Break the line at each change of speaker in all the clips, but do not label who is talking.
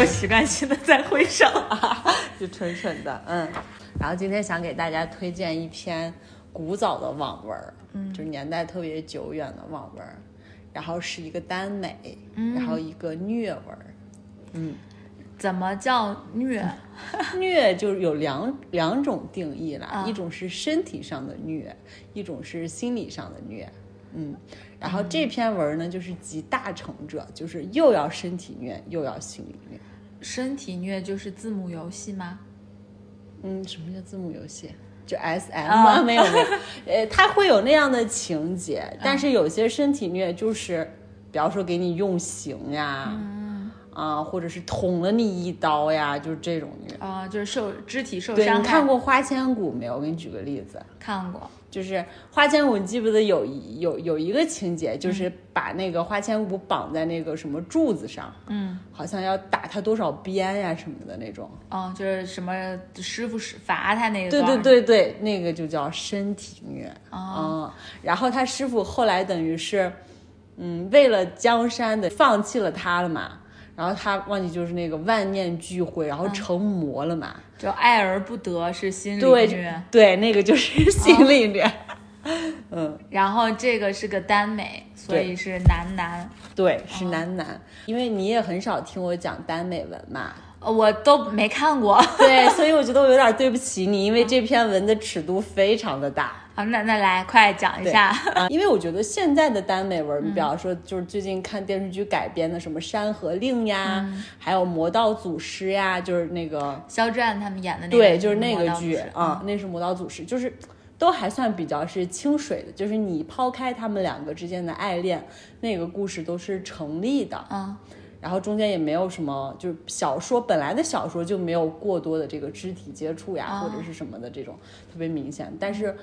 我们是南瓜和鱼，
我又习惯性的在挥手，
就蠢蠢的，嗯。然后今天想给大家推荐一篇古早的网文，嗯，就是年代特别久远的网文，然后是一个耽美，然后一个虐文，嗯。
怎么叫虐？
虐就是有两两种定义啦，一种是身体上的虐，一种是心理上的虐。嗯，然后这篇文呢，就是集大成者，就是又要身体虐，又要心理虐。
身体虐就是字母游戏吗？
嗯，什么叫字母游戏？就 S M 吗？没有没有，呃，他会有那样的情节，但是有些身体虐就是，比方说给你用刑呀。啊，或者是捅了你一刀呀，就是这种虐
啊，就是受肢体受
伤。对你看过《花千骨》没有？我给你举个例子。
看过，
就是《花千骨》，你记不得有有有一个情节，就是把那个花千骨绑在那个什么柱子上，
嗯，
好像要打他多少鞭呀什么的那种。
哦，就是什么师傅是罚他那个。
对对对对，那个就叫身体虐啊。然后他师傅后来等于是，嗯，为了江山的放弃了他了嘛。然后他忘记就是那个万念俱灰，然后成魔了嘛？
就爱而不得是心理
虐，对，那个就是心理虐。嗯，
然后这个是个耽美，所以是男男。
对，是男男，因为你也很少听我讲耽美文嘛。
我都没看过，
对，所以我觉得我有点对不起你，因为这篇文的尺度非常的大。
好，那那来快讲一下。
啊，因为我觉得现在的耽美文，你比方说就是最近看电视剧改编的什么《山河令》呀，还有《魔道祖师》呀，就是那个
肖战他们演的那
个，对，就是那个剧啊，那是《魔道祖师》，就是都还算比较是清水的，就是你抛开他们两个之间的爱恋，那个故事都是成立的
啊。
然后中间也没有什么，就是小说本来的小说就没有过多的这个肢体接触呀，或者是什么的这种特别明显。但是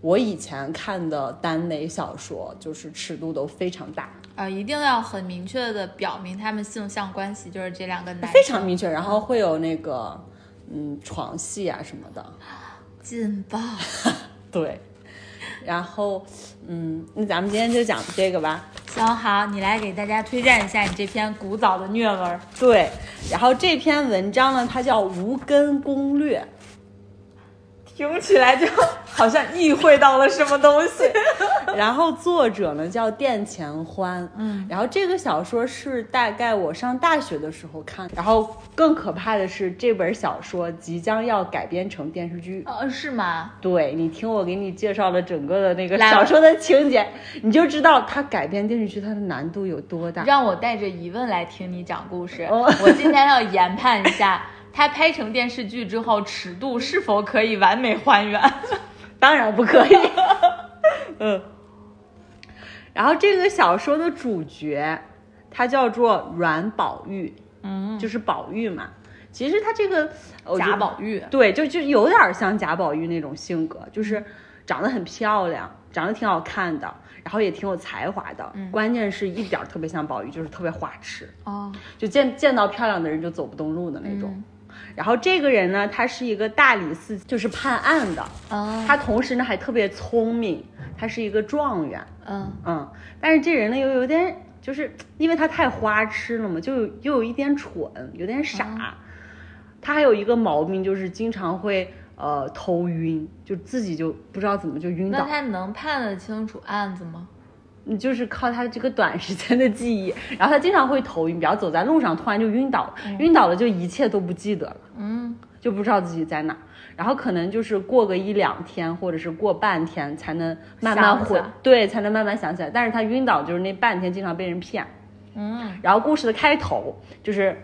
我以前看的耽美小说，就是尺度都非常大
啊，一定要很明确的表明他们性向关系，就是这两个男
非常明确，然后会有那个嗯床戏啊什么的，
劲爆，
对。然后，嗯，那咱们今天就讲这个吧。
行，好，你来给大家推荐一下你这篇古早的虐文。
对，然后这篇文章呢，它叫《无根攻略》。
听起来就好像意会到了什么东西。
然后作者呢叫殿前欢，嗯，然后这个小说是大概我上大学的时候看。然后更可怕的是，这本小说即将要改编成电视剧。
呃，是吗？
对，你听我给你介绍了整个的那个小说的情节，你就知道它改编电视剧它的难度有多大。
让我带着疑问来听你讲故事，我今天要研判一下。它拍成电视剧之后，尺度是否可以完美还原？
当然不可以。嗯。然后这个小说的主角，他叫做阮宝玉，嗯，就是宝玉嘛。其实他这个
贾宝玉，
对，就就有点像贾宝玉那种性格，就是长得很漂亮，长得挺好看的，然后也挺有才华的。关键是一点特别像宝玉，就是特别花痴
哦，
就见见到漂亮的人就走不动路的那种。然后这个人呢，他是一个大理寺，就是判案的。他同时呢还特别聪明，他是一个状元。
嗯
嗯，但是这人呢又有点，就是因为他太花痴了嘛，就又有一点蠢，有点傻。他还有一个毛病，就是经常会呃头晕，就自己就不知道怎么就晕倒。那
他能判得清楚案子吗？
你就是靠他这个短时间的记忆，然后他经常会头晕，比方走在路上突然就晕倒了，晕倒了就一切都不记得了，
嗯，
就不知道自己在哪，然后可能就是过个一两天或者是过半天才能慢慢回，对，才能慢慢想起来。但是他晕倒就是那半天经常被人骗，
嗯，
然后故事的开头就是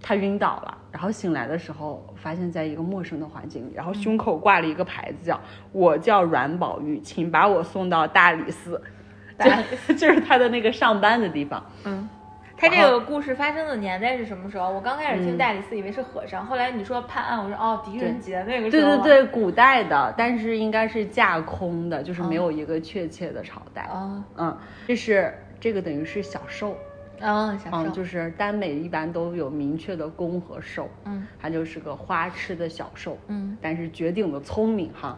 他晕倒了，然后醒来的时候发现在一个陌生的环境里，然后胸口挂了一个牌子叫“我叫阮宝玉，请把我送到大理寺”。就 就是他的那个上班的地方。
嗯，他这个故事发生的年代是什么时候？我刚开始听大理寺以为是和尚，后来你说判案，我说哦，狄仁杰那个
时候。对对对，古代的，但是应该是架空的，就是没有一个确切的朝代。
啊，
嗯，这是这个等于是小受。
嗯，小受
就是耽美一般都有明确的攻和受。
嗯，
他就是个花痴的小受。
嗯，
但是绝顶的聪明哈。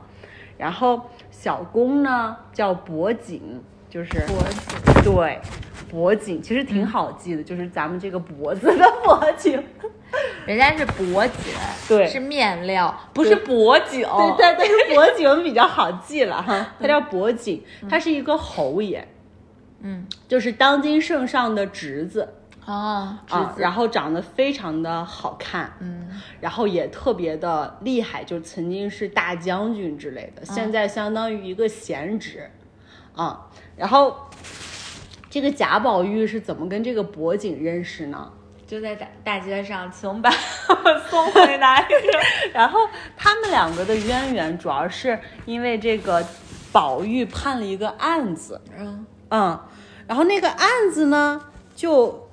然后小公呢叫博景。就是
脖子，
对，脖颈其实挺好记的，就是咱们这个脖子的脖颈。
人家是脖颈，
对。
是面料，不是脖颈。
对对对，脖颈比较好记了哈，它叫脖颈，它是一个侯爷，
嗯，
就是当今圣上的侄子
啊，侄
啊，
子，
然后长得非常的好看，
嗯，
然后也特别的厉害，就曾经是大将军之类的，现在相当于一个闲职，啊，然后这个贾宝玉是怎么跟这个博景认识呢？
就在大大街上，请把我送回来？
然后他们两个的渊源主要是因为这个宝玉判了一个案子，
嗯
嗯，然后那个案子呢就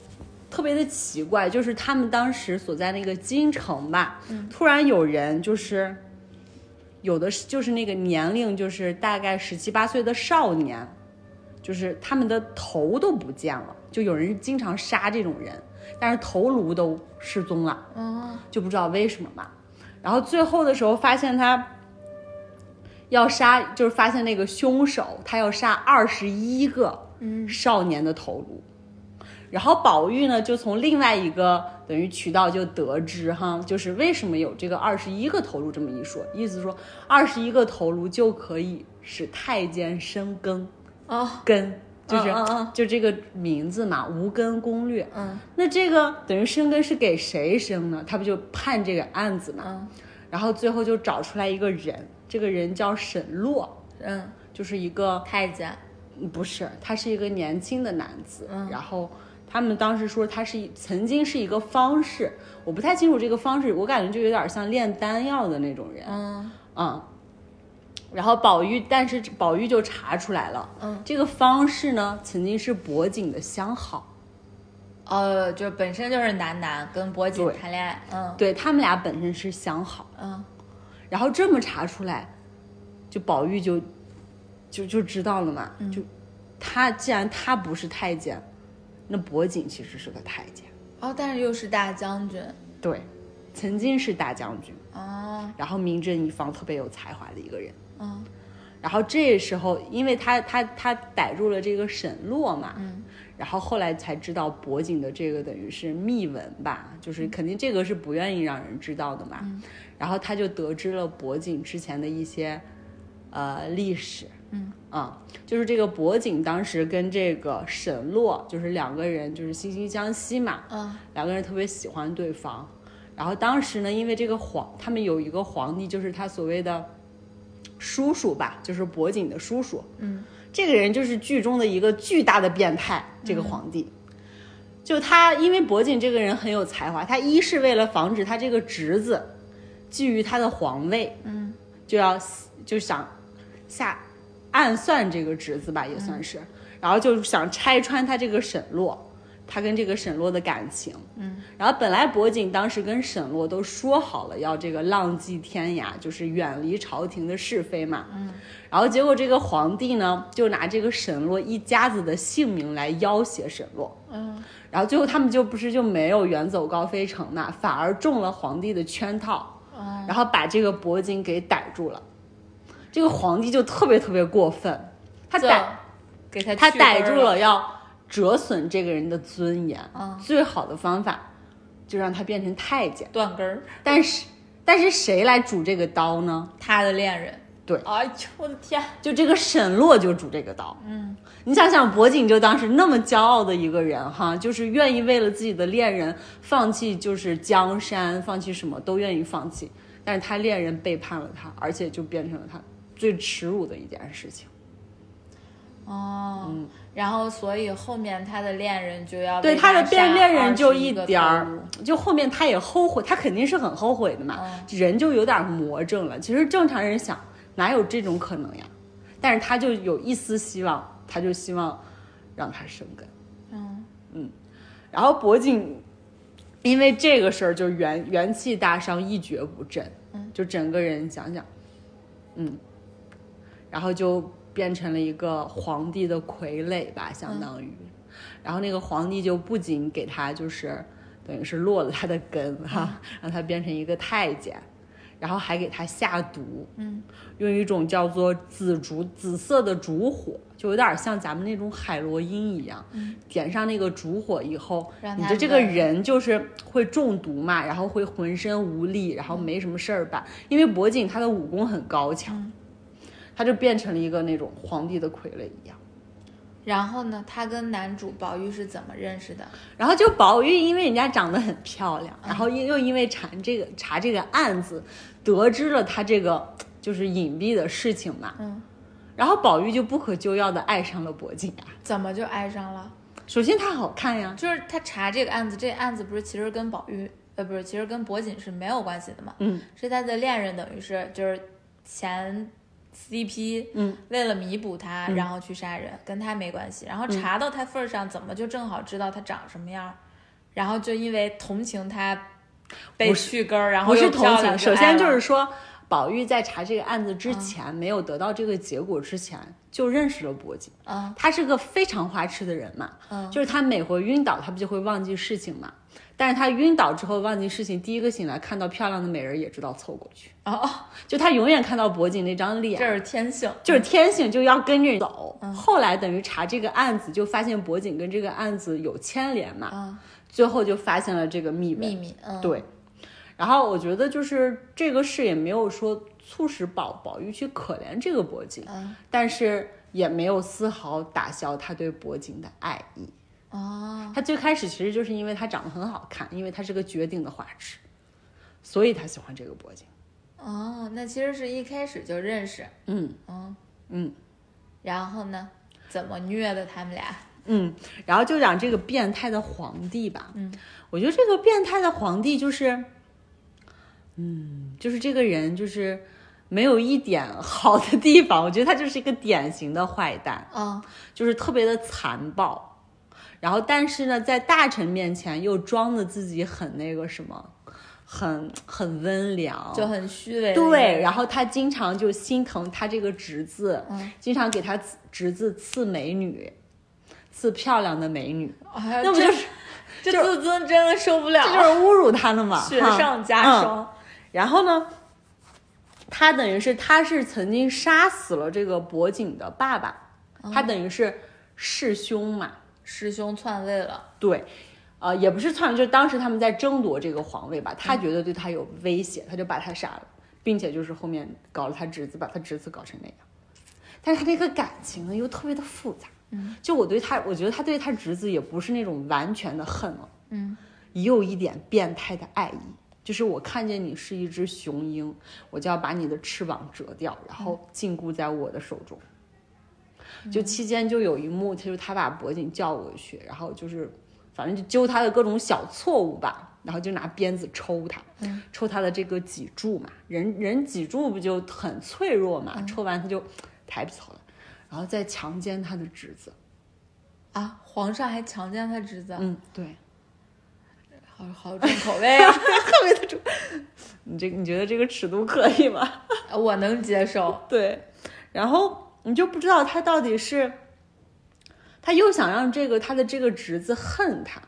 特别的奇怪，就是他们当时所在那个京城吧，突然有人就是有的是就是那个年龄就是大概十七八岁的少年，就是他们的头都不见了，就有人经常杀这种人，但是头颅都失踪了。
嗯，
就不知道为什么嘛。然后最后的时候发现他要杀，就是发现那个凶手他要杀二十一个少年的头颅。然后宝玉呢，就从另外一个等于渠道就得知哈，就是为什么有这个二十一个头颅这么一说，意思说二十一个头颅就可以使太监深耕，
哦，
根就是、就这个名字嘛，无根攻略。
嗯
那这个等于生根是给谁生呢？他不就判这个案子嘛？
嗯
然后最后就找出来一个人，这个人叫沈洛，
嗯，
就是一个
太监，
嗯不是，他是一个年轻的男子。
嗯
然后他们当时说他是曾经是一个方士，我不太清楚这个方士，我感觉就有点像炼丹药的那种人。
嗯
嗯，然后宝玉，但是宝玉就查出来了，
嗯，
这个方氏呢曾经是博景的相好。
呃，就本身就是男男跟博景谈恋爱，嗯。
对他们俩本身是相好，
嗯。
然后这么查出来，就宝玉就就就知道了嘛，就他既然他不是太监，那博景其实是个太监，
哦，但是又是大将军，
对，曾经是大将军，
哦，
然后名震一方，特别有才华的一个人。
嗯。
然后这时候，因为他他他逮住了这个沈洛嘛，
嗯。
然后后来才知道博景的这个等于是秘闻吧，就是肯定这个是不愿意让人知道的嘛。嗯。然后他就得知了博景之前的一些呃历史，
嗯。
啊，就是这个博景当时跟这个沈洛就是两个人就是惺惺相惜嘛，
嗯。
两个人特别喜欢对方。然后当时呢，因为这个皇，他们有一个皇帝，就是他所谓的叔叔吧，就是博景的叔叔。
嗯，
这个人就是剧中的一个巨大的变态。这个皇帝，就他，因为博景这个人很有才华，他一是为了防止他这个侄子觊觎他的皇位，
嗯
就要就想下暗算这个侄子吧，也算是，然后就想拆穿他这个沈洛。他跟这个沈洛的感情，
嗯，
然后本来博景当时跟沈洛都说好了要这个浪迹天涯，就是远离朝廷的是非嘛，
嗯，
然后结果这个皇帝呢，就拿这个沈洛一家子的性命来要挟沈洛，
嗯。
然后最后他们就不是就没有远走高飞成嘛，反而中了皇帝的圈套，
嗯。
然后把这个博景给逮住了。这个皇帝就特别特别过分，他逮
给他
他逮住了。要折损这个人的尊严，
嗯
最好的方法就让他变成太监。
断根儿，
但是但是谁来主这个刀呢？
他的恋人，
对
哎呦我的天，
就这个沈洛就主这个刀。
嗯
你想想，博景就当时那么骄傲的一个人哈，就是愿意为了自己的恋人放弃，就是江山，放弃什么都愿意放弃。但是他恋人背叛了他，而且就变成了他最耻辱的一件事情。
哦，
嗯
然后所以后面他的恋人就要
对他的变恋人就
一
一点儿，就后面他也后悔，他肯定是很后悔的嘛，人就有点魔怔了。其实正常人想，哪有这种可能呀？但是他就有一丝希望，他就希望让他生根。
嗯。
然后博景因为这个事儿就元元气大伤，一蹶不振，就整个人想想，嗯，然后就变成了一个皇帝的傀儡吧，相当于。然后那个皇帝就不仅给他就是等于是落了他的根哈，让他变成一个太监，然后还给他下毒，
嗯，
用一种叫做紫竹紫色的烛火，就有点像咱们那种海洛因一样，点上那个烛火以后，你的这个人就是会中毒嘛，然后会浑身无力，然后没什么事儿办，因为博景他的武功很高强，他就变成了一个那种皇帝的傀儡一样。
然后呢，他跟男主宝玉是怎么认识的？
然后就宝玉，因为人家长得很漂亮，然后又又因为查这个查这个案子，得知了他这个就是隐蔽的事情嘛，
嗯，
然后宝玉就不可救药的爱上了博景啊。
怎么就爱上了？
首先他好看呀，
就是他查这个案子，这个案子不是其实跟宝玉，呃，不是，其实跟博锦是没有关系的嘛，
嗯，
是他的恋人，等于是就是前 CP，
嗯，
为了弥补他，然后去杀人，跟他没关系。然后查到他份儿上，怎么就正好知道他长什么样儿？然后就因为同情他被
不是
去根儿，然后
不是同情，首先就是说。宝玉在查这个案子之前，没有得到这个结果之前，就认识了博景。
嗯
他是个非常花痴的人嘛，
嗯
就是他每回晕倒，他不就会忘记事情嘛？但是他晕倒之后忘记事情，第一个醒来看到漂亮的美人，也知道凑过去。
哦，
就他永远看到博景那张脸，
这是天性，
就是天性就要跟着走。后来等于查这个案子，就发现博景跟这个案子有牵连嘛，
嗯，
最后就发现了这个秘密。
秘密，嗯，
对，然后我觉得就是这个事也没有说促使宝宝玉去可怜这个博景，
嗯，
但是也没有丝毫打消他对博景的爱意。
哦，
他最开始其实就是因为他长得很好看，因为他是个绝顶的花痴，所以他喜欢这个铂金。
哦，那其实是一开始就认识，
嗯
嗯，
嗯
然后呢，怎么虐的他们俩？
嗯，然后就讲这个变态的皇帝吧。
嗯，
我觉得这个变态的皇帝就是，嗯，就是这个人就是没有一点好的地方，我觉得他就是一个典型的坏蛋。
嗯，
就是特别的残暴，然后但是呢，在大臣面前又装的自己很那个什么，很很温良，
就很虚伪
对。然后他经常就心疼他这个侄子，
嗯
经常给他侄侄子赐美女，赐漂亮的美女，那不就是
这
就
自尊真的受不了，
这就是侮辱他了嘛？
雪上加
嗯
霜。
然后呢，他等于是他是曾经杀死了这个博景的爸爸，他等于是弑兄嘛。
师兄篡位了，
对，呃，也不是篡位，就是当时他们在争夺这个皇位吧，他觉得对他有威胁，他就把他杀了，并且就是后面搞了他侄子，把他侄子搞成那样。但是他这个感情呢又特别的复杂，
嗯，
就我对他，我觉得他对他侄子也不是那种完全的恨了，
嗯，
也有一点变态的爱意。就是我看见你是一只雄鹰，我就要把你的翅膀折掉，然后禁锢在我的手中。就期间就有一幕，就是他把博景叫过去，然后就是反正就揪他的各种小错误吧，然后就拿鞭子抽他，抽他的这个脊柱嘛，人人脊柱不就很脆弱嘛，抽完他就抬不起头来，然后再强奸他的侄子。
啊，皇上还强奸他侄子，
嗯，对，
好好重口味啊！
特别的重。你这你觉得这个尺度可以吗？
我能接受，
对，然后你就不知道他到底是，他又想让这个他的这个侄子恨他，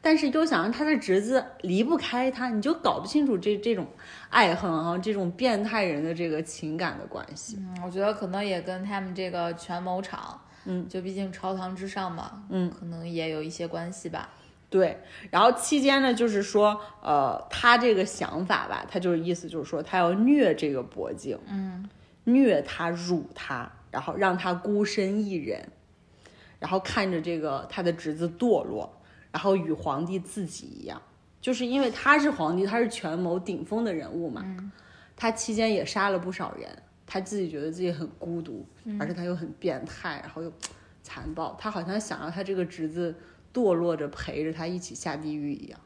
但是又想让他的侄子离不开他，你就搞不清楚这这种爱恨啊，这种变态人的这个情感的关系。
嗯，我觉得可能也跟他们这个权谋场，
嗯，
就毕竟朝堂之上嘛，
嗯，
可能也有一些关系吧。
对，然后期间呢，就是说，呃，他这个想法吧，他就是意思就是说，他要虐这个博景，
嗯，
虐他、辱他，然后让他孤身一人，然后看着这个他的侄子堕落，然后与皇帝自己一样，就是因为他是皇帝，他是权谋顶峰的人物嘛，他期间也杀了不少人，他自己觉得自己很孤独，而且他又很变态，然后又残暴，他好像想让他这个侄子堕落着陪着他一起下地狱一样。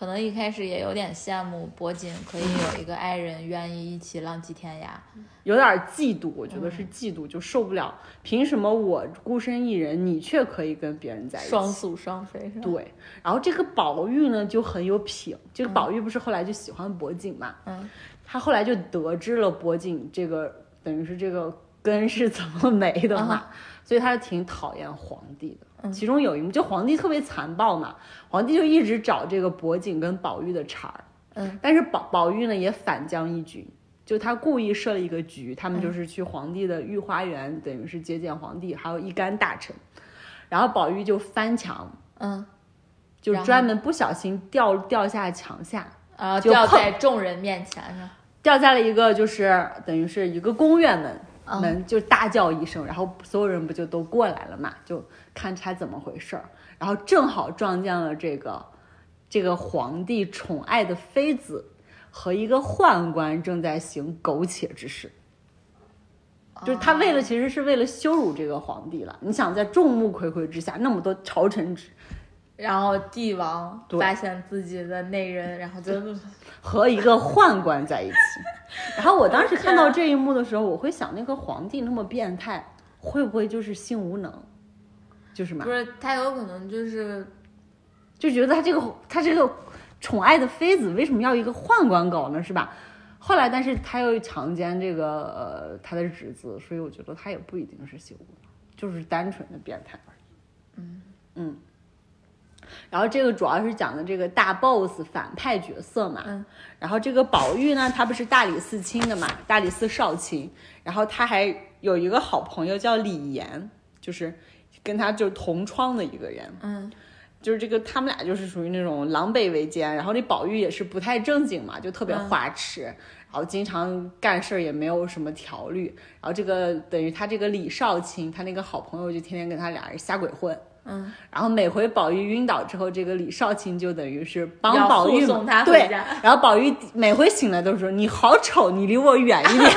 可能一开始也有点羡慕博锦可以有一个爱人愿意一起浪迹天涯。
有点嫉妒，我觉得是嫉妒，就受不了。凭什么我孤身一人，你却可以跟别人在一起？
双宿双飞是吧？
对，然后这个宝玉呢就很有品，这个宝玉不是后来就喜欢博景嘛，
嗯，
他后来就得知了博景这个等于是这个根是怎么 没的嘛，所以他就挺讨厌皇帝的。其中有一幕，就皇帝特别残暴嘛，皇帝就一直找这个博景跟宝玉的茬儿，
嗯，
但是宝宝玉呢也反将一军，就他故意设了一个局，他
嗯。
们就是去皇帝的御花园，等于是接见皇帝，还有一干大臣，然后宝玉就翻墙，
嗯，
就专门不小心掉掉下墙下，
啊，掉在众人面前是吧？
掉在了一个就是等于是一个宫院门。
嗯。
门就大叫一声，然后所有人不就都过来了嘛，就看他怎么回事儿，然后正好撞见了这个这个皇帝宠爱的妃子和一个宦官正在行苟且之事，就是他为了其实是为了羞辱这个皇帝了。你想在众目睽睽之下，那么多朝臣之
然后帝王发现自己的内人，然后就
和一个宦官在一起。然后我当时看到 这一幕的时候，我会想，那个皇帝那么变态，会不会就是性无能？就是嘛
不，是他有可能就是
就觉得他这个他这个宠爱的妃子为什么要一个宦官搞呢？是吧？后来，但是他又强奸这个呃他的侄子，所以我觉得他也不一定是性无能，就是单纯的变态而已。嗯嗯。然后这个主要是讲的这个大 boss 反派角色嘛，
嗯。
然后这个宝玉呢，他不是大理寺卿的嘛，大理寺少卿，然后他还有一个好朋友叫李岩，就是跟他就同窗的一个人，
嗯。
就是这个他们俩就是属于那种狼狈为奸，然后那宝玉也是不太正经嘛，就特别花痴，然后经常干事儿也没有什么条律，然后这个等于他这个李少卿，他那个好朋友就天天跟他俩人瞎鬼混。
嗯，
然后每回宝玉晕倒之后，这个李少卿就等于是帮宝玉
送他回
对
家，
然后宝玉每回醒来都说你好丑，你离我远一点，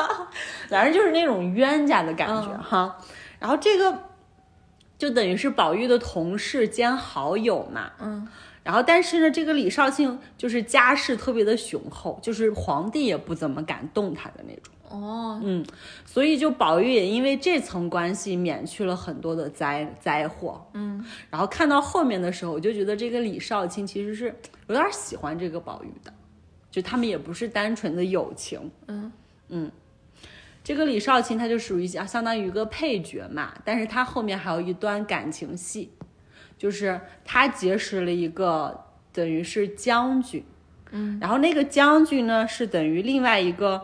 反正就是那种冤家的感觉、
嗯。
哈。然后这个就等于是宝玉的同事兼好友嘛，
嗯，
然后但是呢，这个李少卿就是家世特别的雄厚，就是皇帝也不怎么敢动他的那种。
哦，嗯
所以就宝玉也因为这层关系免去了很多的灾灾祸，
嗯，
然后看到后面的时候，我就觉得这个李少卿其实是有点喜欢这个宝玉的，就他们也不是单纯的友情，
嗯。
嗯，这个李少卿他就属于相相当于一个配角嘛，但是他后面还有一段感情戏，就是他结识了一个等于是将军，嗯，然后那个将军呢是等于另外一个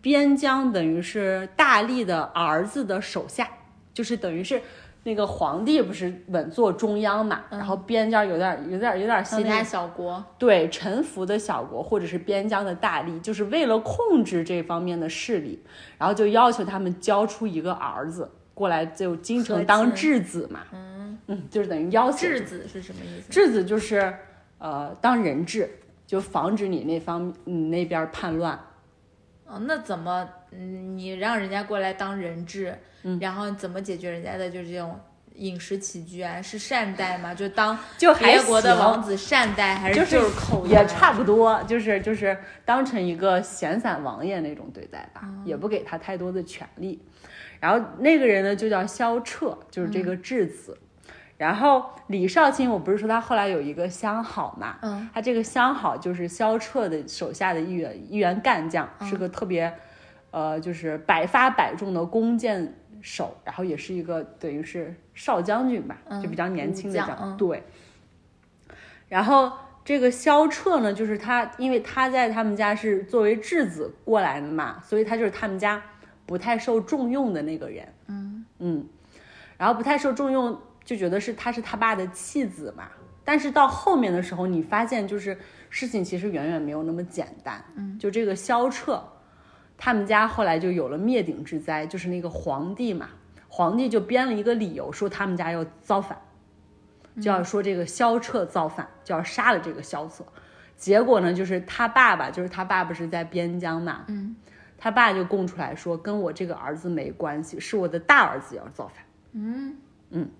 边疆，等于是大力的儿子的手下，就是等于是。那个皇帝不是稳坐中央嘛，然后边疆有点有点有点像
其他
那个
小国，
对臣服的小国或者是边疆的大吏，就是为了控制这方面的势力，然后就要求他们交出一个儿子过来，就京城当质子嘛。嗯就是等于要求
质子是什么意思？
质子就是呃当人质，就防止你那方你那边叛乱。
哦，那怎么，嗯，你让人家过来当人质，
嗯
然后怎么解决人家的就是这种饮食起居啊？是善待吗？就当
就还
别国的王子善待，还
就是
就是口
也差不多，就是就是当成一个闲散王爷那种对待吧，也不给他太多的权利。然后那个人呢就叫萧彻，就是这个质子。然后李少卿，我不是说他后来有一个相好嘛，
嗯，
他这个相好就是萧彻的手下的一员一员干将，是个特别，呃，就是百发百中的弓箭手，然后也是一个等于是少将军吧，就比较年轻的将，
武将嗯。
对。然后这个萧彻呢，就是他，因为他在他们家是作为质子过来的嘛，所以他就是他们家不太受重用的那个人。嗯。嗯，然后不太受重用，就觉得是他是他爸的弃子嘛。但是到后面的时候，你发现就是事情其实远远没有那么简单。嗯，就这个萧彻，他们家后来就有了灭顶之灾，就是那个皇帝嘛，皇帝就编了一个理由说他们家要造反。就要说这个萧彻造反，就要杀了这个萧策。结果呢，就是他爸爸，就是他爸不是在边疆嘛，嗯，他爸就供出来说，跟我这个儿子没关系，是我的大儿子要造反。嗯嗯，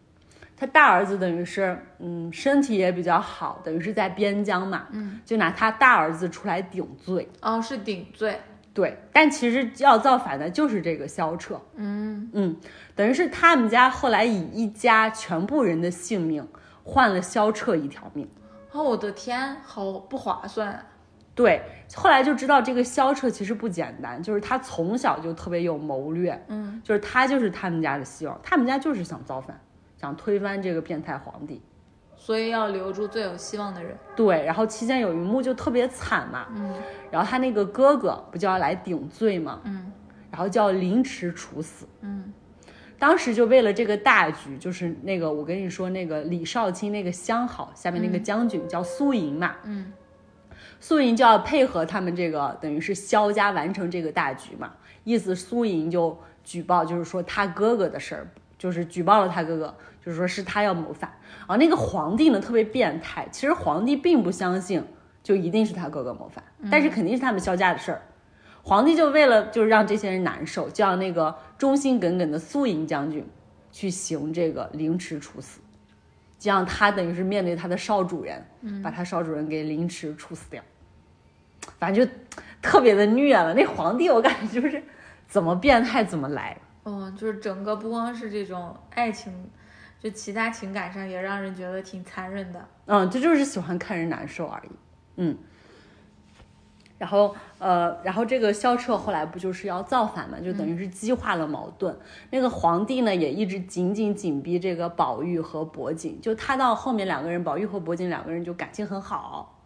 他大儿子等于是，嗯，身体也比较好，等于是在边疆嘛，嗯，就拿他大儿子出来顶罪。
哦，是顶罪，
对，但其实要造反的就是这个萧彻。
嗯
嗯，等于是他们家后来以一家全部人的性命换了萧彻一条命。
哦，我的天，好不划算啊。
对，后来就知道这个萧彻其实不简单，就是他从小就特别有谋略，
嗯，
就是他就是他们家的希望，他们家就是想造反，想推翻这个变态皇帝，
所以要留住最有希望的人。
对，然后期间有一幕就特别惨嘛，
嗯。
然后他那个哥哥不就要来顶罪嘛，
嗯。
然后就要凌迟处死。
嗯。
当时就为了这个大局，就是那个我跟你说那个李少卿那个相好下面那个将军叫苏莹嘛，
嗯。
苏莹就要配合他们这个等于是萧家完成这个大局嘛，意思苏莹就举报，就是说他哥哥的事儿，就是举报了他哥哥，就是说是他要谋反。然后那个皇帝呢特别变态，其实皇帝并不相信就一定是他哥哥谋反，但是肯定是他们萧家的事儿。皇帝就为了就是让这些人难受，就让那个忠心耿耿的苏银将军去行这个凌迟处死，这样他等于是面对他的少主人，把他少主人给凌迟处死掉。反正就特别的虐了。那皇帝我感觉就是怎么变态怎么来。
哦，就是整个不光是这种爱情，就其他情感上也让人觉得挺残忍的。
嗯，这就是喜欢看人难受而已。嗯。然后，呃，然后这个萧彻后来不就是要造反嘛，就等于是激化了矛盾。那个皇帝呢，也一直紧紧紧逼这个宝玉和博景，就他到后面两个人，宝玉和博景两个人就感情很好。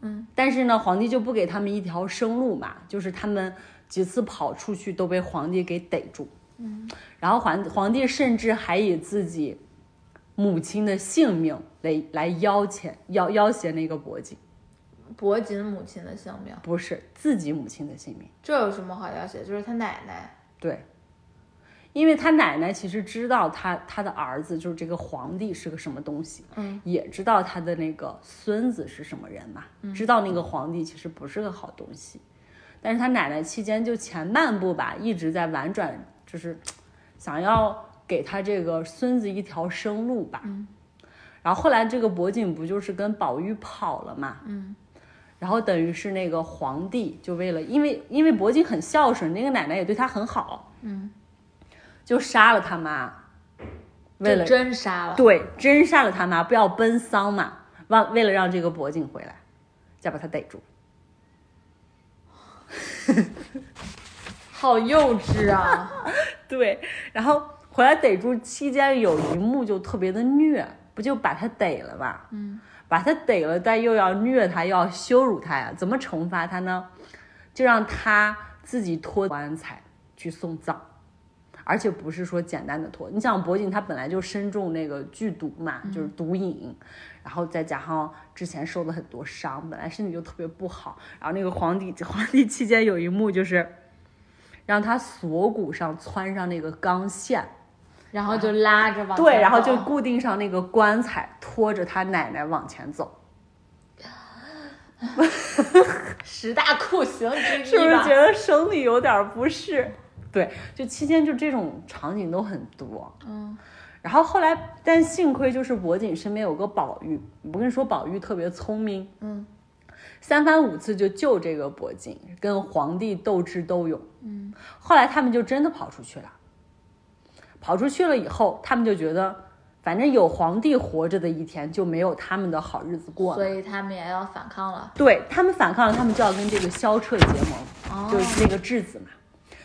嗯，
但是呢，皇帝就不给他们一条生路嘛，就是他们几次跑出去都被皇帝给逮住。嗯，然后皇皇帝甚至还以自己母亲的性命来来要挟要要挟那个伯景，
伯锦母亲的性命，
不是自己母亲的性命。
这有什么好要挟？就是他奶奶。
对，因为他奶奶其实知道他他的儿子就是这个皇帝是个什么东西，
嗯，
也知道他的那个孙子是什么人嘛，知道那个皇帝其实不是个好东西，但是他奶奶期间就前半部吧一直在婉转，就是想要给他这个孙子一条生路吧，
嗯，
然后后来这个博景不就是跟宝玉跑了嘛，
嗯。
然后等于是那个皇帝就为了，因为因为博景很孝顺，那个奶奶也对他很好，
嗯，
就杀了他妈，为了
真杀了。
对真杀了他妈，不要奔丧嘛，为为了让这个博景回来，再把他逮住。
好幼稚啊！
对，然后回来逮住期间有一幕就特别的虐，不就把他逮了嘛？
嗯，
把他逮了，但又要虐他，又要羞辱他呀？怎么惩罚他呢？就让他自己拖棺材去送葬，而且不是说简单的拖。你想，博景他本来就身中那个剧毒嘛，就是毒瘾，然后再加上之前受了很多伤，本来身体就特别不好。然后那个皇帝，皇帝期间有一幕就是让他锁骨上穿上那个钢线，
然后就拉着往
对，然后就固定上那个棺材，拖着他奶奶往前走。
十大酷刑之一
是不是觉得生理有点不适？对，就期间就这种场景都很多。
嗯，
然后后来，但幸亏就是博景身边有个宝玉，我跟你说，宝玉特别聪明，
嗯，
三番五次就救这个博景，跟皇帝斗智斗勇。
嗯，
后来他们就真的跑出去了。跑出去了以后，他们就觉得，反正有皇帝活着的一天，就没有他们的好日子过了。
所以他们也要反抗了。
对他们反抗了，他们就要跟这个萧彻结盟，
哦
就是那个质子嘛，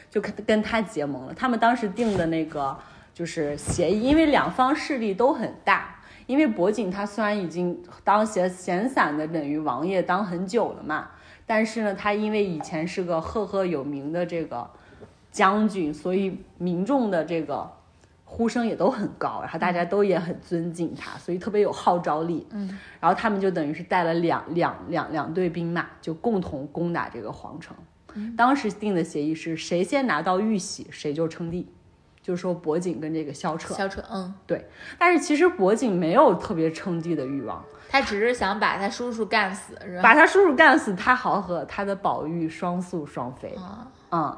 就跟跟他结盟了。他们当时定的那个就是协议，因为两方势力都很大。因为博景他虽然已经当闲闲散的等于王爷当很久了嘛，但是呢，他因为以前是个赫赫有名的这个将军，所以民众的这个呼声也都很高，然后大家都也很尊敬他，所以特别有号召力。
嗯，
然后他们就等于是带了两两两两队兵马，就共同攻打这个皇城。当时定的协议是谁先拿到玉玺，谁就称帝，就是说博景跟这个萧彻。
萧彻，嗯，对
但是其实博景没有特别称帝的欲望，
他只是想把他叔叔干死，是吧？
把他叔叔干死，他好和他的宝玉双宿双飞。
啊，
嗯，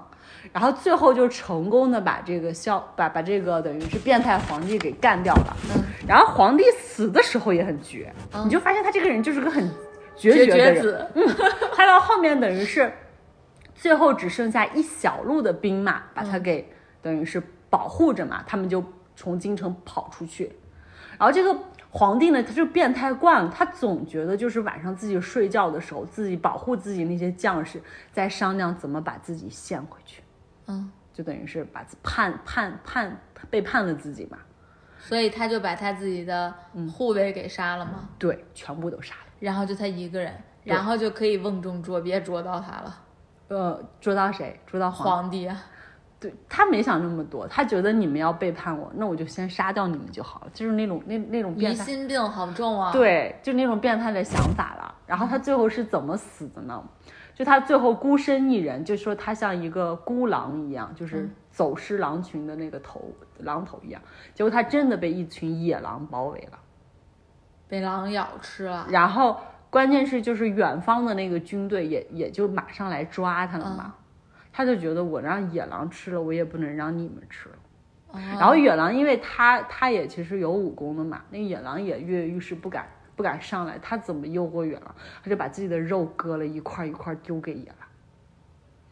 然后最后就成功的把这个萧把把这个等于是变态皇帝给干掉了。
嗯，
然后皇帝死的时候也很绝，
嗯
你就发现他这个人就是个很决
绝
绝的人。
子，
他到后面等于是最后只剩下一小路的兵马把他给、等于是保护着嘛，他们就从京城跑出去。然后这个皇帝呢，他就变态惯了，他总觉得就是晚上自己睡觉的时候，自己保护自己那些将士在商量怎么把自己献回去，
嗯，
就等于是把自判判判背叛了自己嘛。
所以他就把他自己的护卫给杀了嘛，
对，全部都杀了。
然后就他一个人，然后就可以瓮中捉鳖捉到他了。
呃，捉到谁？捉到皇。
皇帝啊，
对他没想那么多，他觉得你们要背叛我，那我就先杀掉你们就好了，就是那种那那种
疑。心病好重啊。，
对，就那种变态的想法了。然后他最后是怎么死的呢？就他最后孤身一人，就说他像一个孤狼一样，就是走失狼群的那个头狼头一样。结果他真的被一群野狼包围了。
被狼咬吃了。
然后关键是就是远方的那个军队也也就马上来抓他了嘛。他就觉得我让野狼吃了，我也不能让你们吃然后野狼因为他他也其实有武功的嘛，那个野狼也跃跃欲试，不敢不敢上来。他怎么诱惑野狼？他就把自己的肉割了一块一块丢给野狼，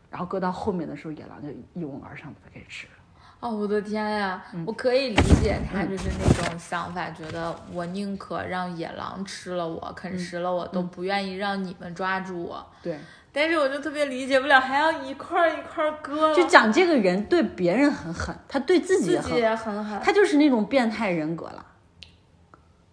然后割到后面的时候，野狼就一拥而上把它给吃了。
哦，我的天呀！
嗯
我可以理解他就是那种想法，觉得我宁可让野狼吃了我、啃
嗯
食了我，都不愿意让你们抓住我。
对，
但是我就特别理解不了，还要一块儿一块儿割，
就讲这个人对别人很狠，他对自己也很
自己，也很狠，
他就是那种变态人格了。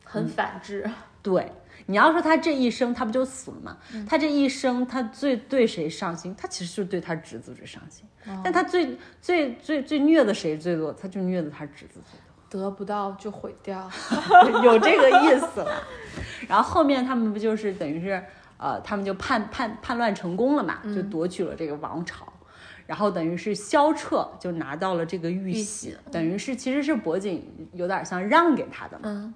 很反制。
对，你要说他这一生他不就死了吗？
嗯
他这一生他最对谁上心？他其实就是对他侄子最上心。
哦
但他最最最最虐的谁最多？他就虐的他侄子最多
得不到就毁掉，
多，有这个意思了。然后后面他们不就是等于是呃，他们就叛叛叛乱成功了嘛，就
嗯
夺取了这个王朝。然后等于是萧彻就拿到了这个玉
玉
玺
玺，
等于是其实是博景有点像让给他的嘛。
嗯，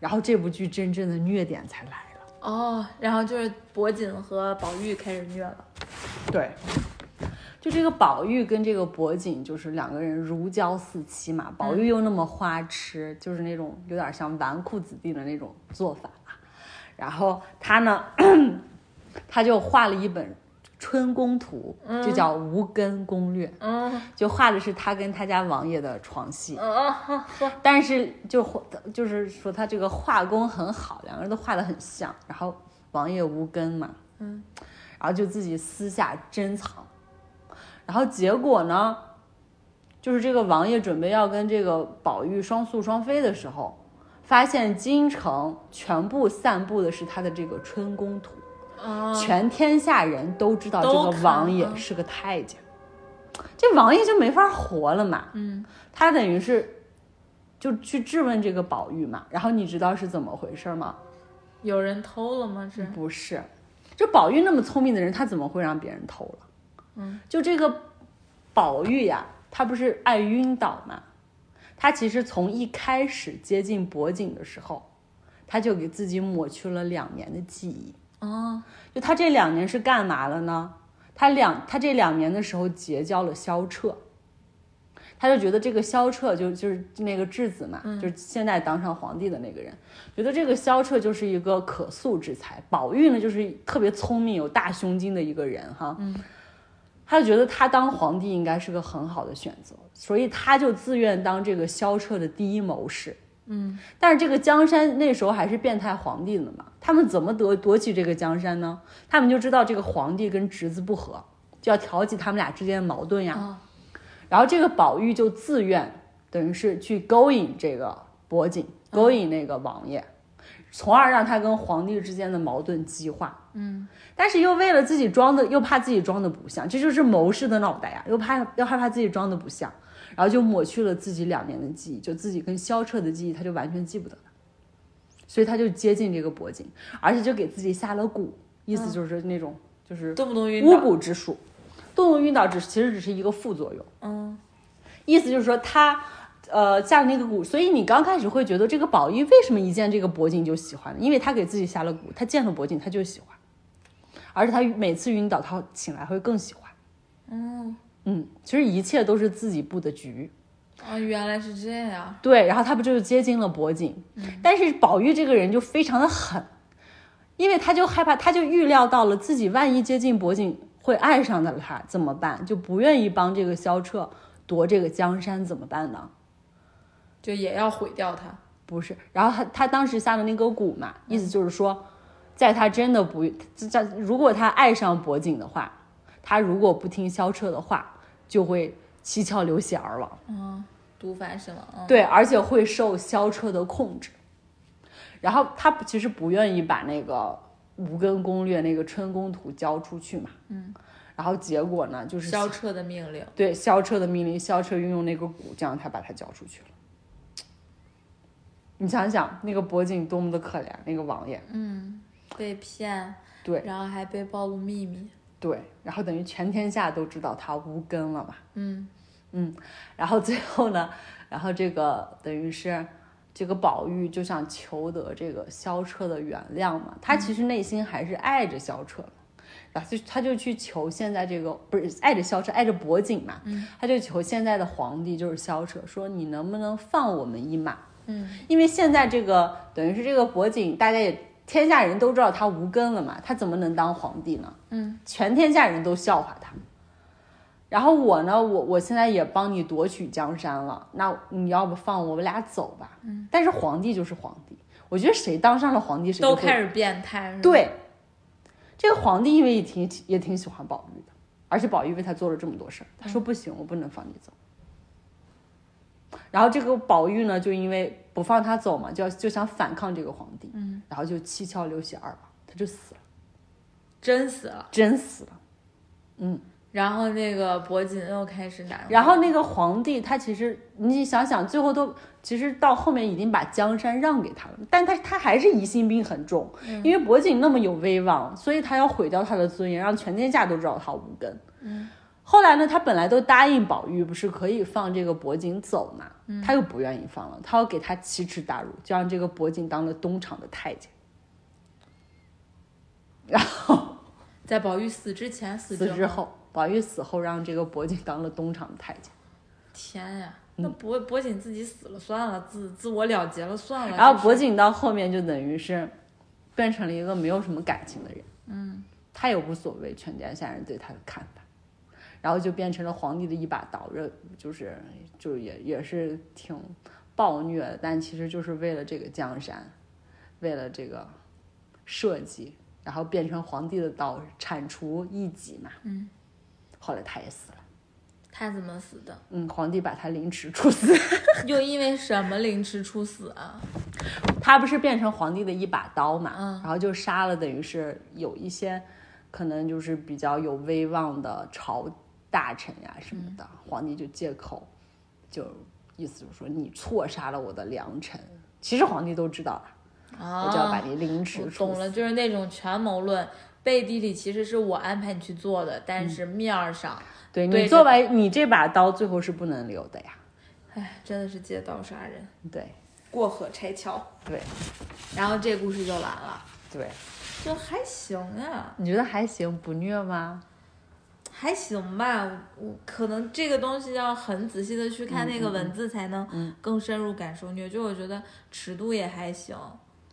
然后这部剧真正的虐点才来了。
哦，然后就是博锦和宝玉开始虐了，
对，就这个宝玉跟这个博锦，就是两个人如胶似漆嘛。宝玉又那么花痴，就是那种有点像纨绔子弟的那种做法。然后他呢，他就画了一本春宫图，就叫《无根攻略》，
嗯
就画的是他跟他家王爷的床戏。但是就画就是说他这个画工很好，两个人都画的很像。然后王爷无根嘛，
嗯，
然后就自己私下珍藏。然后结果呢，就是这个王爷准备要跟这个宝玉双宿双飞的时候，发现京城全部散布的是他的这个春宫图，
哦，
全天下人都知道这个王爷是个太监，这王爷就没法活了嘛。
嗯，
他等于是就去质问这个宝玉嘛，然后你知道是怎么回事吗？
有人偷了吗？是，
不是，这宝玉那么聪明的人，他怎么会让别人偷了？
嗯，
就这个宝玉呀，他不是爱晕倒吗？他其实从一开始接近博景的时候，他就给自己抹去了两年的记忆。
哦，
就他这两年是干嘛了呢？他两他这两年的时候结交了萧彻，他就觉得这个萧彻就就是那个质子嘛，就是现在当上皇帝的那个人，觉得这个萧彻就是一个可塑之才，宝玉呢就是特别聪明有大胸襟的一个人哈，他就觉得他当皇帝应该是个很好的选择，所以他就自愿当这个萧彻的第一谋士。但是这个江山那时候还是变态皇帝呢嘛，他们怎么夺夺取这个江山呢？他们就知道这个皇帝跟侄子不和，就要挑起他们俩之间的矛盾呀。
哦
然后这个宝玉就自愿，等于是去勾引这个博景，勾引那个王爷，从而让他跟皇帝之间的矛盾激化。嗯，但是又为了自己装的，又怕自己装的不像，这就是谋士的脑袋呀，又怕又害怕自己装的不像，然后就抹去了自己两年的记忆，就自己跟萧彻的记忆，他就完全记不得了。所以他就接近这个脖颈，而且就给自己下了蛊，意思就是那种、就是
动不动晕
巫
倒，
蛊之术。动动晕倒只其实只是一个副作用，
嗯，
意思就是说他呃下了那个蛊，所以你刚开始会觉得这个宝玉为什么一见这个脖颈就喜欢呢？因为他给自己下了蛊，他见了脖颈他就喜欢，而且他每次晕倒他醒来会更喜欢。
嗯，
嗯，其实一切都是自己布的局。
啊，原来是这样，
对，然后他不就是接近了博景，但是宝玉这个人就非常的狠，因为他就害怕，他就预料到了自己万一接近博景会爱上的他怎么办，就不愿意帮这个萧彻夺这个江山怎么办呢？
就也要毁掉他。
不是，然后他他当时下的那个蛊嘛，意思就是说，在他真的不在如果他爱上博景的话，他如果不听萧彻的话，就会七窍流血而亡。
嗯，毒发身亡。嗯
对，而且会受萧彻的控制。然后他其实不愿意把那个无根攻略那个春宫图交出去嘛，嗯，然后结果呢，就是
萧彻的命令，
对萧彻的命令，萧彻运用那个蛊将他把他交出去了。你想想，那个博景多么的可怜，那个王爷，嗯
被骗，
对
然后还被暴露秘密。
对，然后等于全天下都知道他无根了嘛。
嗯
嗯，然后最后呢，然后这个等于是这个宝玉就想求得这个萧彻的原谅嘛，他其实内心还是爱着萧彻的。然后就他就去求现在这个不是爱着萧彻，爱着博景嘛，他就求现在的皇帝就是萧彻，说你能不能放我们一马？
嗯，
因为现在这个等于是这个博景，大家也天下人都知道他无根了嘛，他怎么能当皇帝呢？
嗯，
全天下人都笑话他。然后我呢，我我现在也帮你夺取江山了，那你要不放我们俩走吧？嗯，但是皇帝就是皇帝，我觉得谁当上了皇帝，谁
都开始变态。
对，这个皇帝因为也挺也挺喜欢宝玉的，而且宝玉为他做了这么多事儿，他说不行，我不能放你走。然后这个宝玉呢，就因为不放他走嘛，就要就想反抗这个皇帝，嗯，然后就七窍流血二亡，他就死了，
真死了。
真死了。
嗯然后那个博锦又开始难。
然后那个皇帝他其实你想想，最后都其实到后面已经把江山让给他了，但他他还是疑心病很重，因为博景那么有威望，所以他要毁掉他的尊严，让全天下都知道他无根。嗯。后来呢，他本来都答应宝玉不是可以放这个博景走嘛，他又不愿意放了，他要给他奇耻大辱，就让这个博景当了东厂的太监。然后
在宝玉死之前，死之
后，宝玉死后让这个博景当了东厂的太监。
天呀，那博博锦自己死了算了，自自我了结了算了。
然后
就是
博景到后面就等于是变成了一个没有什么感情的人，嗯，他也无所谓全天下人对他的看法，然后就变成了皇帝的一把刀，这就是就也也是挺暴虐的，但其实就是为了这个江山，为了这个社稷，然后变成皇帝的刀，铲除异己嘛，嗯，后来他也死了，
他怎么死的？
嗯，皇帝把他凌迟处死。
又因为什么凌迟处死啊？
他不是变成皇帝的一把刀嘛，
嗯
然后就杀了，等于是有一些可能就是比较有威望的朝大臣呀什么的，皇帝就借口，就意思就是说你错杀了我的良臣，其实皇帝都知道了，
啊，
我就要把你凌迟
我
处死。
懂了，就是那种权谋论，背地里其实是我安排你去做的，但是面儿上，
对
对
你做完你这把刀最后是不能留的呀，
哎，真的是借刀杀人，
对。
过河拆桥。
对。
然后这故事就完了，
对，
就还行啊，
你觉得还行不虐吗？
还行吧。我我可能这个东西要很仔细的去看那个文字，才能更深入感受虐。就我觉得尺度也还行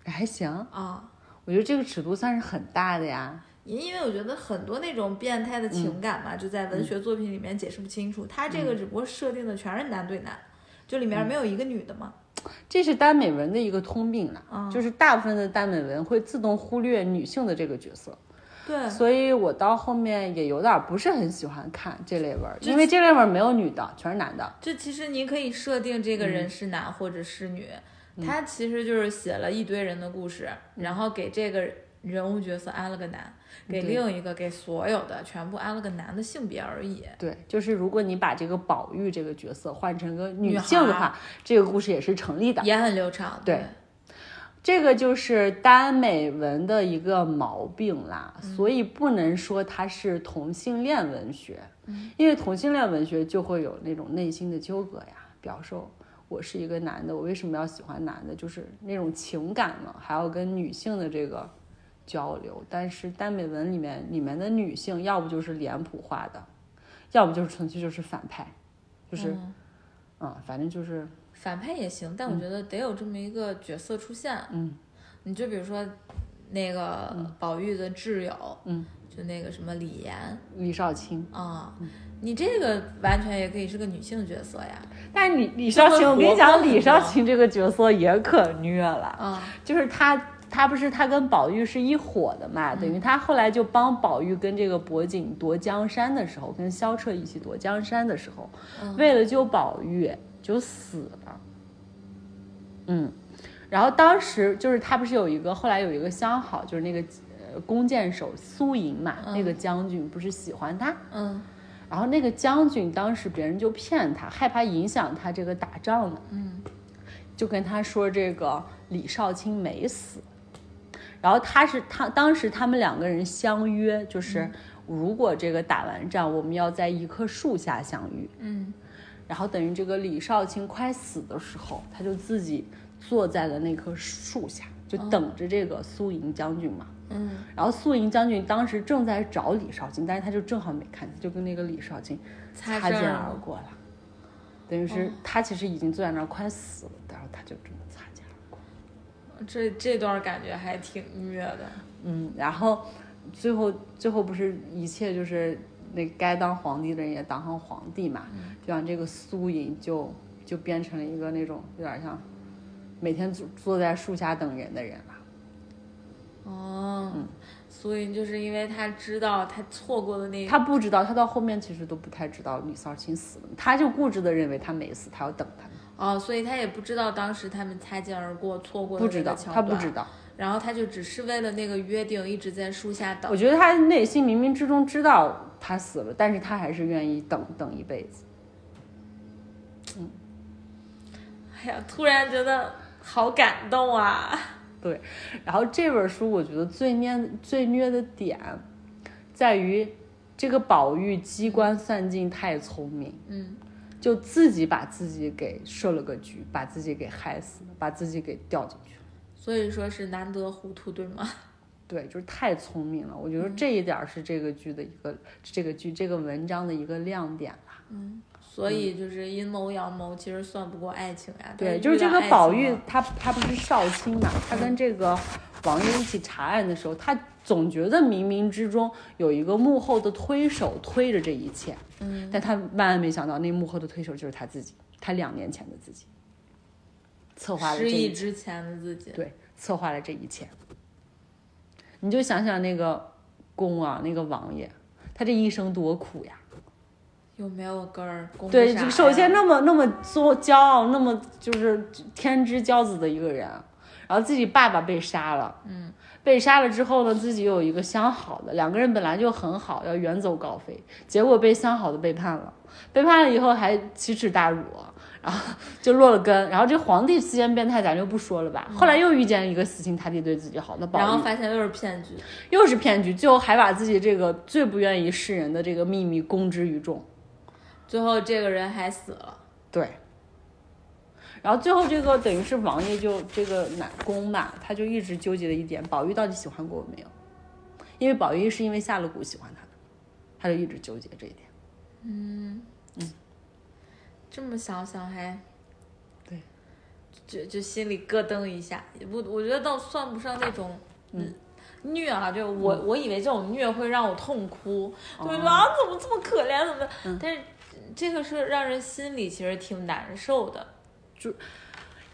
还行，
啊。
我觉得这个尺度算是很大的呀。
因因为我觉得很多那种变态的情感嘛，就在文学作品里面解释不清楚。他这个只不过设定的全是男对男，就里面没有一个女的嘛。
这是耽美文的一个通病了，
嗯
就是大部分的耽美文会自动忽略女性的这个角色，
对，
所以我到后面也有点不是很喜欢看这类文儿，因为这类文儿没有女的，全是男的。
这其实你可以设定这个
嗯。
人是男或者是女，他其实就是写了一堆人的故事，
嗯。
然后给这个人物角色安了个男，给另一个给所有的全部安了个男的性别而已。
对，就是如果你把这个宝玉这个角色换成个女性的话，这个故事也是成立的。
也很流畅，
对这个就是耽美文的一个毛病啦，所以不能说它是同性恋文学，因为同性恋文学就会有那种内心的纠葛呀。比方说，我是一个男的，我为什么要喜欢男的？就是那种情感嘛，还要跟女性的这个交流。但是耽美文里面里面的女性，要不就是脸谱化的，要不就是纯粹就是反派，就是，嗯反正就是
反派也行，但我觉得得有这么一个角色出现。
嗯，
你就比如说那个宝玉的挚友，
嗯，
就那个什么李岩
李少卿。
啊、你这个完全也可以是个女性角色呀。
但是李李少卿，我跟你讲，李少卿这个角色也可虐了，
嗯、
就是他。他不是他跟宝玉是一伙的嘛，等于他后来就帮宝玉跟这个博景夺江山的时候，跟萧彻一起夺江山的时候，为了救宝玉，就死了。嗯，然后当时就是他不是有一个后来有一个相好，就是那个呃弓箭手苏营嘛，那个将军不是喜欢他，
嗯。
然后那个将军当时别人就骗他，害怕影响他这个打仗呢，
嗯。
就跟他说这个李少卿没死，然后他是他当时他们两个人相约，就是如果这个打完仗，我们要在一棵树下相遇。
嗯
然后等于这个李少卿快死的时候，他就自己坐在了那棵树下，就等着这个苏营将军嘛。
嗯
然后苏营将军当时正在找李少卿，但是他就正好没看见，就跟那个李少卿
擦
擦肩而过了。等于是他其实已经坐在那儿快死了，然后他就这么。
这这段感觉还挺虐的。
嗯，然后最后最后不是一切就是那该当皇帝的人也当上皇帝嘛，就像这个苏营就就变成了一个那种有点像每天坐坐在树下等人的人了。
哦，所以就是因为他知道他错过的那个，
他不知道，他到后面其实都不太知道李少卿死了，他就固执的认为他没死，他要等他。
哦，所以他也不知道当时他们擦肩而过错过的
不知道，他不知道。
然后他就只是为了那个约定一直在树下等
我。觉得他内心冥冥之中知道他死了，但是他还是愿意等等一辈子。
嗯哎呀，突然觉得好感动啊！
对，然后这本书我觉得最虐最虐的点，在于这个宝玉机关算尽太聪明，
嗯，
就自己把自己给设了个局，把自己给害死了，把自己给掉进去了。
所以说是难得糊涂，对吗？
对，就是太聪明了。我觉得这一点儿是这个剧的一个，这个剧这个文章的一个亮点啦。
所以就是阴谋阳谋，其实算不过爱情呀。但
对，就是这个宝玉他他不是少卿嘛，他跟这个王爷一起查案的时候，他总觉得冥冥之中有一个幕后的推手推着这一切，
嗯，
但他万万没想到，那幕后的推手就是他自己，他两年前的自己，策划了这
失忆之前的自己，
对，策划了这一切。你就想想那个公啊，那个王爷，他这一生多苦呀。
有没有根儿？攻
对，就首先那么那么作骄傲，那么就是天之骄子的一个人，然后自己爸爸被杀了，嗯，被杀了之后呢，自己有一个相好的，两个人本来就很好，要远走高飞，结果被相好的背叛了，背叛了以后还奇耻大辱，然后 就落了根，然后这皇帝期间变态咱就不说了吧，后来又遇见一个死心塌地对自己好的宝
然后，发现又是骗局。
又是骗局，最后还把自己这个最不愿意示人的这个秘密公之于众。
最后这个人还死了，
对。然后最后这个等于是王爷就这个南宫吧，他就一直纠结的一点，宝玉到底喜欢过我没有？因为宝玉是因为下了蛊喜欢他的，他就一直纠结这一点。
嗯嗯这么想想还，
对，
就就心里咯噔一下。我我觉得倒算不上那种嗯虐啊，就我、我以为这种虐会让我痛哭，就觉得啊怎么这么可怜，怎么的？但是这个是让人心里其实挺难受的。
就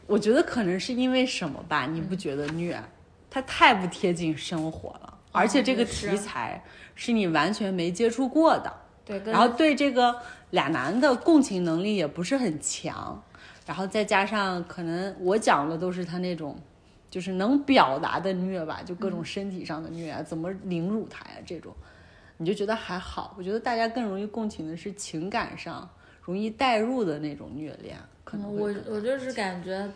我觉得可能是因为什么吧？你不觉得虐？它太不贴近生活了，而且这个题材是你完全没接触过的。
对，
然后对这个俩男的共情能力也不是很强，然后再加上可能我讲的都是他那种，就是能表达的虐吧，就各种身体上的虐啊，怎么凌辱他呀这种，你就觉得还好。我觉得大家更容易共情的是情感上容易代入的那种虐恋，可能
嗯我我就是感觉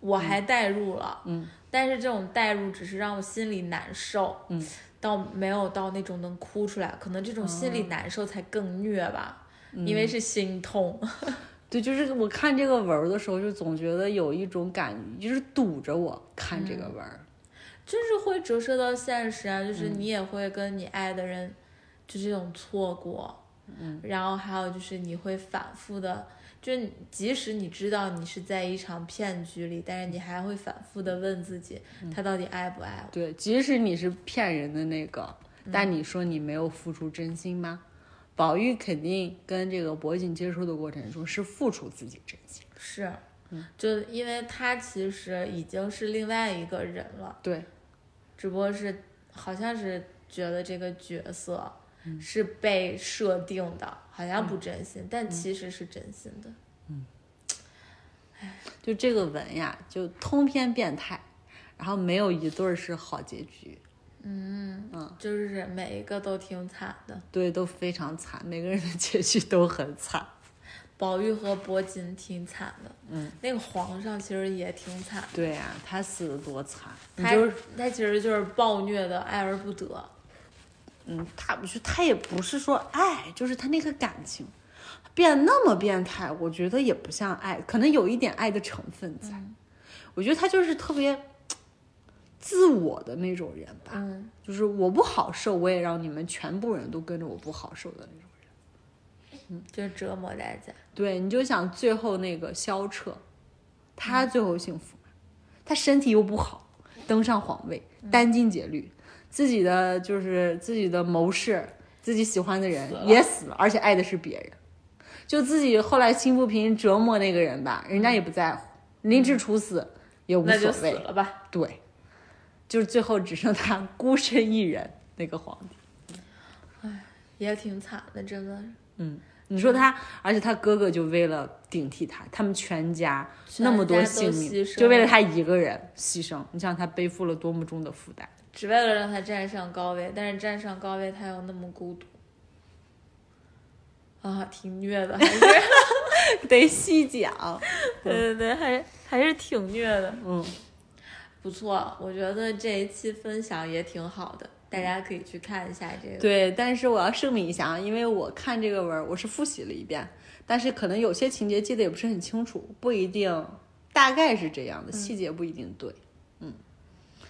我还代入了，
嗯，
但是这种代入只是让我心里难受，
嗯，
到没有到那种能哭出来，可能这种心
哦
里难受才更虐吧，
嗯
因为是心痛，
对，就是我看这个文儿的时候，就总觉得有一种感觉，就是堵着我看这
嗯
个文儿。
就是会折射到现实啊，就是
嗯
你也会跟你爱的人，就这种错过，嗯，然后还有就是你会反复的，就是即使你知道你是在一场骗局里，但是你还会反复的问自己，
嗯
他到底爱不爱我？
对，即使你是骗人的那个，但你说你没有付出真心吗？宝玉肯定跟这个博景接触的过程中是付出自己真心。
是，就因为他其实已经是另外一个人了，
对，
只不过是好像是觉得这个角色是被设定的，好像不真心，但其实是真心的。嗯，
就这个文呀，就通篇变态，然后没有一对儿是好结局。
嗯嗯就是每一个都挺惨的。
对，都非常惨，每个人的结局都很惨。
宝玉和伯锦挺惨的，嗯，那个皇上其实也挺惨的，
对呀、他死的多惨，
他
就是，
他其实就是暴虐的爱而不得。
嗯，他我觉得他也不是说爱，就是他那个感情变那么变态，我觉得也不像爱，可能有一点爱的成分在。我觉得他就是特别自我的那种人吧，
嗯，
就是我不好受，我也让你们全部人都跟着我不好受的那种人。嗯。
就是折磨大家。
对，你就想最后那个萧彻，他最后幸福吗？他身体又不好，登上皇位，殚精竭虑，自己的就是自己的谋士，自己喜欢的人
死
也死了，而且爱的是别人。就自己后来心不平折磨那个人吧，人家也不在乎，凌迟处死也无
那就死
所谓。
了吧。
对，就是最后只剩他孤身一人那个皇帝。
唉也挺惨的，真的。
嗯，你说他，而且他哥哥就为了顶替他，他们全家那么多性命，就为了他一个人牺牲。你想他背负了多么重的负担？
只为了让他站上高位，但是站上高位他又那么孤独，啊，挺虐的，还是
得细讲。
对对对，还还是挺虐的，
嗯，
不错，我觉得这一期分享也挺好的，大家可以去看一下这个。
对，但是我要声明一下啊，因为我看这个文儿，我是复习了一遍，但是可能有些情节记得也不是很清楚，不一定，大概是这样的，细节不一定对。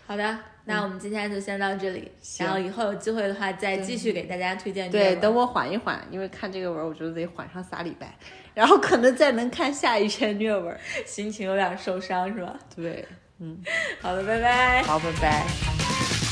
好的，那我们今天就先到这里，
嗯
然后以后有机会的话再继续给大家推荐。
对，等。我缓一缓，因为看这个文儿，我觉得得缓上仨礼拜，然后可能再能看下一篇虐文儿。
心情有点受伤是吧？
对，嗯
好的，拜拜。
好，拜拜。